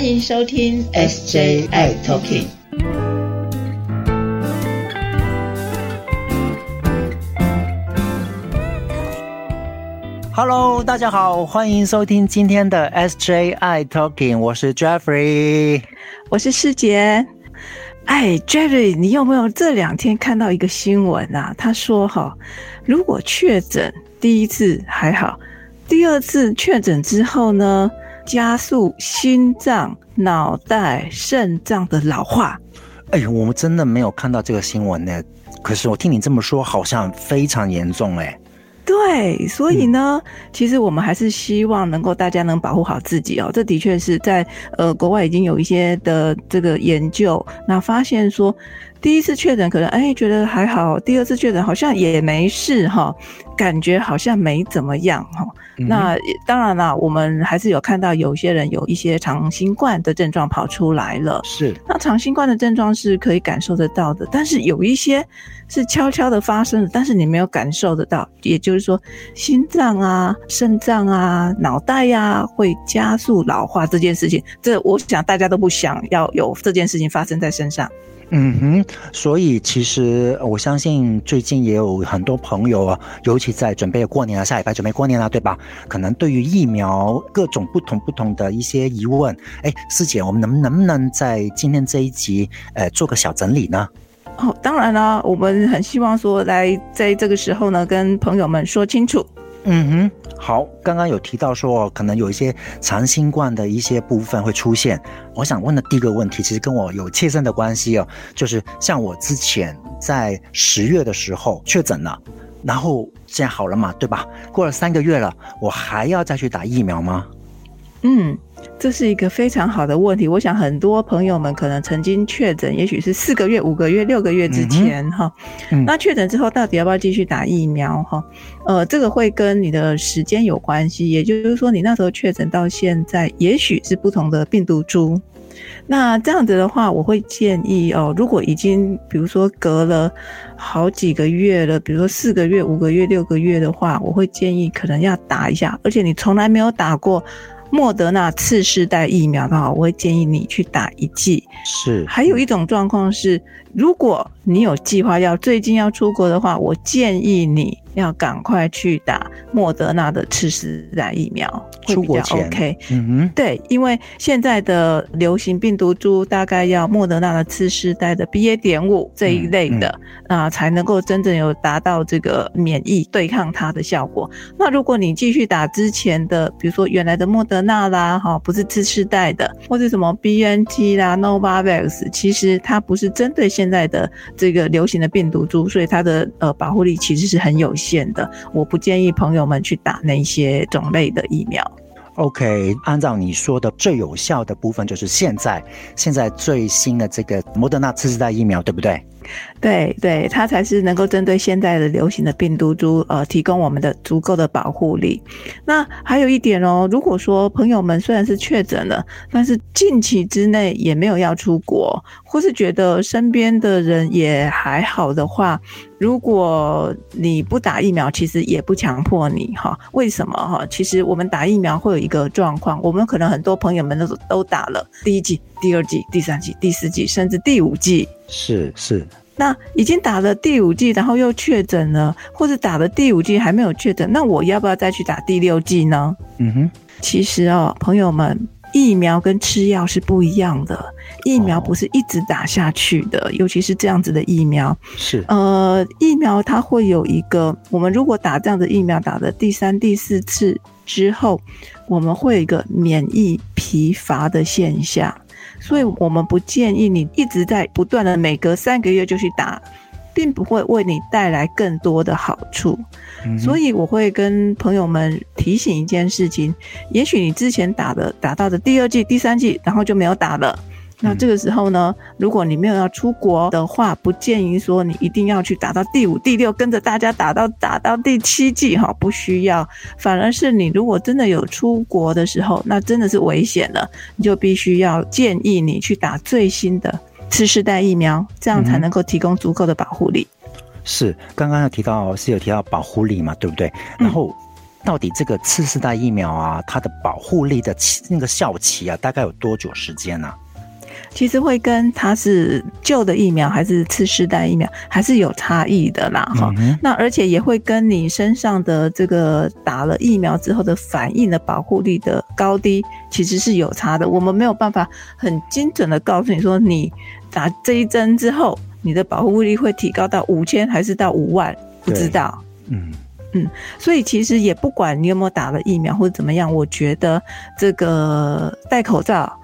欢迎收听 SJI Talking。Hello，大家好，欢迎收听今天的 SJI Talking，我是 Jeffrey，我是师姐。哎，Jerry，你有没有这两天看到一个新闻啊？他说哈，如果确诊第一次还好，第二次确诊之后呢，加速心脏、脑袋、肾脏的老化。哎，我们真的没有看到这个新闻呢。可是我听你这么说，好像非常严重哎。对，所以呢，其实我们还是希望能够大家能保护好自己哦。这的确是在呃国外已经有一些的这个研究，那发现说。第一次确诊可能哎觉得还好，第二次确诊好像也没事哈，感觉好像没怎么样哈。那当然啦，我们还是有看到有些人有一些长新冠的症状跑出来了。是，那长新冠的症状是可以感受得到的，但是有一些是悄悄的发生的，但是你没有感受得到。也就是说，心脏啊、肾脏啊、脑袋呀会加速老化这件事情，这我想大家都不想要有这件事情发生在身上。嗯哼，所以其实我相信最近也有很多朋友啊，尤其在准备过年了，下礼拜准备过年了，对吧？可能对于疫苗各种不同不同的一些疑问，哎，师姐，我们能能不能在今天这一集，呃，做个小整理呢？哦，当然了，我们很希望说来在这个时候呢，跟朋友们说清楚。嗯哼，好，刚刚有提到说可能有一些长新冠的一些部分会出现。我想问的第一个问题，其实跟我有切身的关系哦，就是像我之前在十月的时候确诊了，然后现在好了嘛，对吧？过了三个月了，我还要再去打疫苗吗？嗯。这是一个非常好的问题，我想很多朋友们可能曾经确诊，也许是四个月、五个月、六个月之前哈。那确诊之后，到底要不要继续打疫苗哈？呃，这个会跟你的时间有关系，也就是说，你那时候确诊到现在，也许是不同的病毒株。那这样子的话，我会建议哦，如果已经比如说隔了好几个月了，比如说四个月、五个月、六个月的话，我会建议可能要打一下，而且你从来没有打过。莫德纳次世代疫苗的话，我会建议你去打一剂。是，还有一种状况是，如果你有计划要最近要出国的话，我建议你。要赶快去打莫德纳的次世代疫苗，出国前 OK。嗯哼，对，因为现在的流行病毒株大概要莫德纳的次世代的 BA. 点五这一类的啊，才能够真正有达到这个免疫对抗它的效果。那如果你继续打之前的，比如说原来的莫德纳啦，哈，不是次世代的，或者什么 BNT 啦、Novavax，其实它不是针对现在的这个流行的病毒株，所以它的呃保护力其实是很有。现的，我不建议朋友们去打那些种类的疫苗。OK，按照你说的，最有效的部分就是现在现在最新的这个莫德纳次世代疫苗，对不对？对对，它才是能够针对现在的流行的病毒株，呃，提供我们的足够的保护力。那还有一点哦，如果说朋友们虽然是确诊了，但是近期之内也没有要出国，或是觉得身边的人也还好的话，如果你不打疫苗，其实也不强迫你哈。为什么哈？其实我们打疫苗会有一个状况，我们可能很多朋友们都都打了第一剂、第二剂、第三剂、第四剂，甚至第五剂。是是，那已经打了第五剂，然后又确诊了，或者打了第五剂还没有确诊，那我要不要再去打第六剂呢？嗯哼，其实哦，朋友们，疫苗跟吃药是不一样的，疫苗不是一直打下去的，尤其是这样子的疫苗。是，呃，疫苗它会有一个，我们如果打这样的疫苗，打的第三、第四次之后，我们会有一个免疫疲乏的现象。所以我们不建议你一直在不断的每隔三个月就去打，并不会为你带来更多的好处。所以我会跟朋友们提醒一件事情：，也许你之前打的打到的第二季、第三季，然后就没有打了。那这个时候呢，如果你没有要出国的话，不建议说你一定要去打到第五、第六，跟着大家打到打到第七季哈，不需要。反而是你如果真的有出国的时候，那真的是危险了，你就必须要建议你去打最新的次世代疫苗，这样才能够提供足够的保护力。是，刚刚有提到是有提到保护力嘛，对不对？然后。到底这个次世代疫苗啊，它的保护力的那个效期啊，大概有多久时间呢？其实会跟它是旧的疫苗还是次世代疫苗，还是有差异的啦，哈。那而且也会跟你身上的这个打了疫苗之后的反应的保护力的高低，其实是有差的。我们没有办法很精准的告诉你说，你打这一针之后，你的保护力会提高到五千还是到五万，不知道。嗯嗯，所以其实也不管你有没有打了疫苗或者怎么样，我觉得这个戴口罩。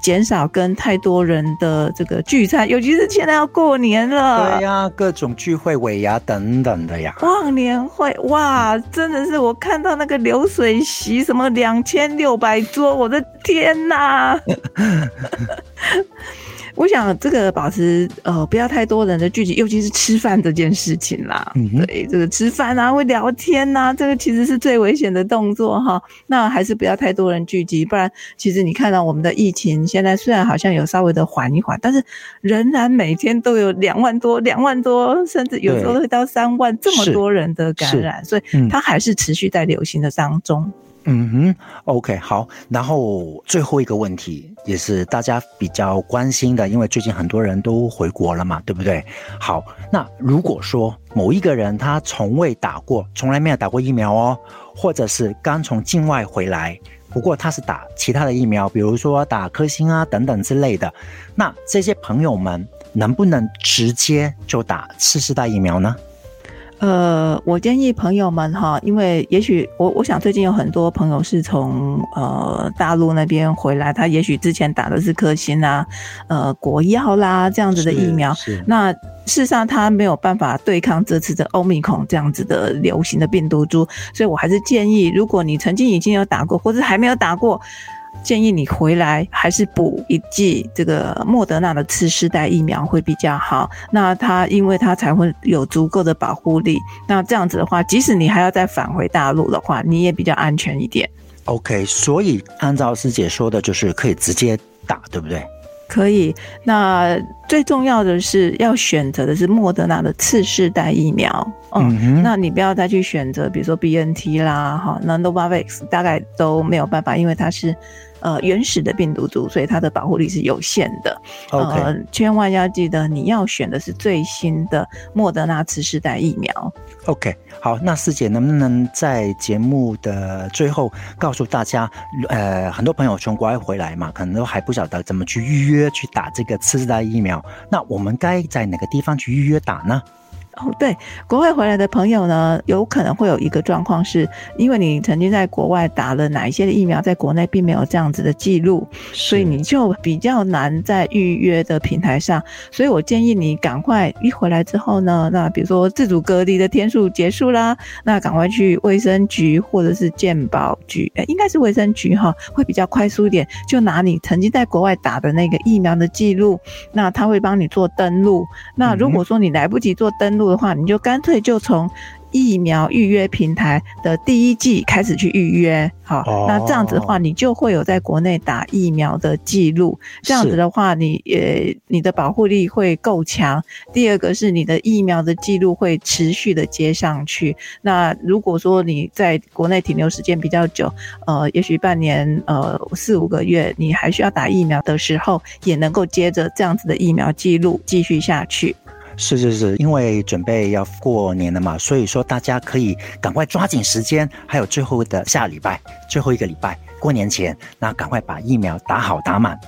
减少跟太多人的这个聚餐，尤其是现在要过年了。对呀，各种聚会、尾牙等等的呀。忘年会，哇，真的是我看到那个流水席，什么两千六百桌，我的天哪！我想这个保持呃不要太多人的聚集，尤其是吃饭这件事情啦。对，这个吃饭啊会聊天呐，这个其实是最危险的动作哈。那还是不要太多人聚集，不然其实你看到我们的疫情现在虽然好像有稍微的缓一缓，但是仍然每天都有两万多、两万多，甚至有时候会到三万这么多人的感染，所以它还是持续在流行的当中。嗯嗯哼，OK，好。然后最后一个问题也是大家比较关心的，因为最近很多人都回国了嘛，对不对？好，那如果说某一个人他从未打过，从来没有打过疫苗哦，或者是刚从境外回来，不过他是打其他的疫苗，比如说打科兴啊等等之类的，那这些朋友们能不能直接就打次世代疫苗呢？呃，我建议朋友们哈，因为也许我我想最近有很多朋友是从呃大陆那边回来，他也许之前打的是科兴啊，呃国药啦这样子的疫苗，那事实上他没有办法对抗这次的欧米孔这样子的流行的病毒株，所以我还是建议，如果你曾经已经有打过，或者还没有打过。建议你回来还是补一剂这个莫德纳的次世代疫苗会比较好。那它因为它才会有足够的保护力。那这样子的话，即使你还要再返回大陆的话，你也比较安全一点。OK，所以按照师姐说的，就是可以直接打，对不对？可以。那最重要的是要选择的是莫德纳的次世代疫苗。嗯，那你不要再去选择，比如说 BNT 啦，哈，那 Novavax 大概都没有办法，因为它是。呃，原始的病毒株，所以它的保护力是有限的。呃，千万要记得，你要选的是最新的莫德纳次世代疫苗。OK，好，那师姐能不能在节目的最后告诉大家，呃，很多朋友从国外回来嘛，可能都还不晓得怎么去预约去打这个次世代疫苗，那我们该在哪个地方去预约打呢？哦，对，国外回来的朋友呢，有可能会有一个状况，是因为你曾经在国外打了哪一些的疫苗，在国内并没有这样子的记录，所以你就比较难在预约的平台上。所以我建议你赶快一回来之后呢，那比如说自主隔离的天数结束啦，那赶快去卫生局或者是健保局，应该是卫生局哈，会比较快速一点，就拿你曾经在国外打的那个疫苗的记录，那他会帮你做登录。那如果说你来不及做登录，的话，你就干脆就从疫苗预约平台的第一季开始去预约，好，那这样子的话，你就会有在国内打疫苗的记录。这样子的话，你呃，你的保护力会够强。第二个是你的疫苗的记录会持续的接上去。那如果说你在国内停留时间比较久，呃，也许半年、呃四五个月，你还需要打疫苗的时候，也能够接着这样子的疫苗记录继续下去。是是是，因为准备要过年了嘛，所以说大家可以赶快抓紧时间，还有最后的下礼拜，最后一个礼拜过年前，那赶快把疫苗打好打满。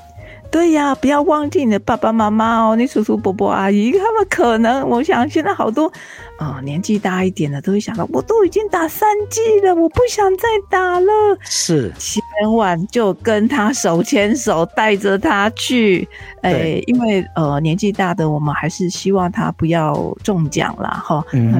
对呀，不要忘记你的爸爸妈妈哦，你叔叔伯伯阿姨，他们可能，我想现在好多啊年纪大一点的都会想到，我都已经打三剂了，我不想再打了。是，千万就跟他手牵手，带着他去，哎，因为呃年纪大的，我们还是希望他不要中奖啦，哈。嗯。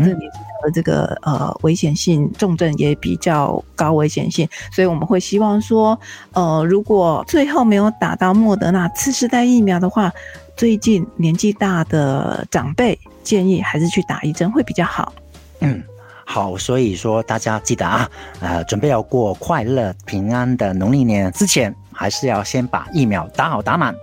的这个呃危险性重症也比较高危险性，所以我们会希望说，呃，如果最后没有打到莫德纳次世代疫苗的话，最近年纪大的长辈建议还是去打一针会比较好。嗯，好，所以说大家记得啊，呃，准备要过快乐平安的农历年之前，还是要先把疫苗打好打满。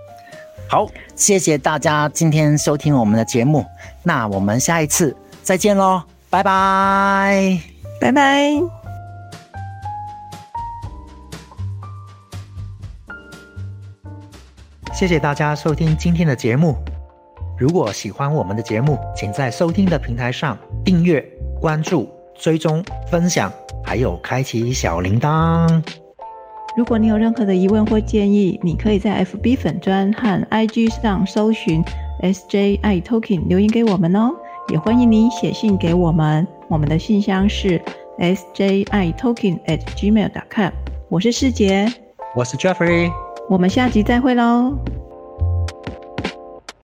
好，谢谢大家今天收听我们的节目，那我们下一次再见喽。拜拜，拜拜。谢谢大家收听今天的节目。如果喜欢我们的节目，请在收听的平台上订阅、关注、追踪、分享，还有开启小铃铛。如果你有任何的疑问或建议，你可以在 FB 粉专和 IG 上搜寻 SJI Token 留言给我们哦。也欢迎你写信给我们，我们的信箱是 SJI Token at gmail.com。我是世杰，我是 Jeffrey，我们下集再会喽。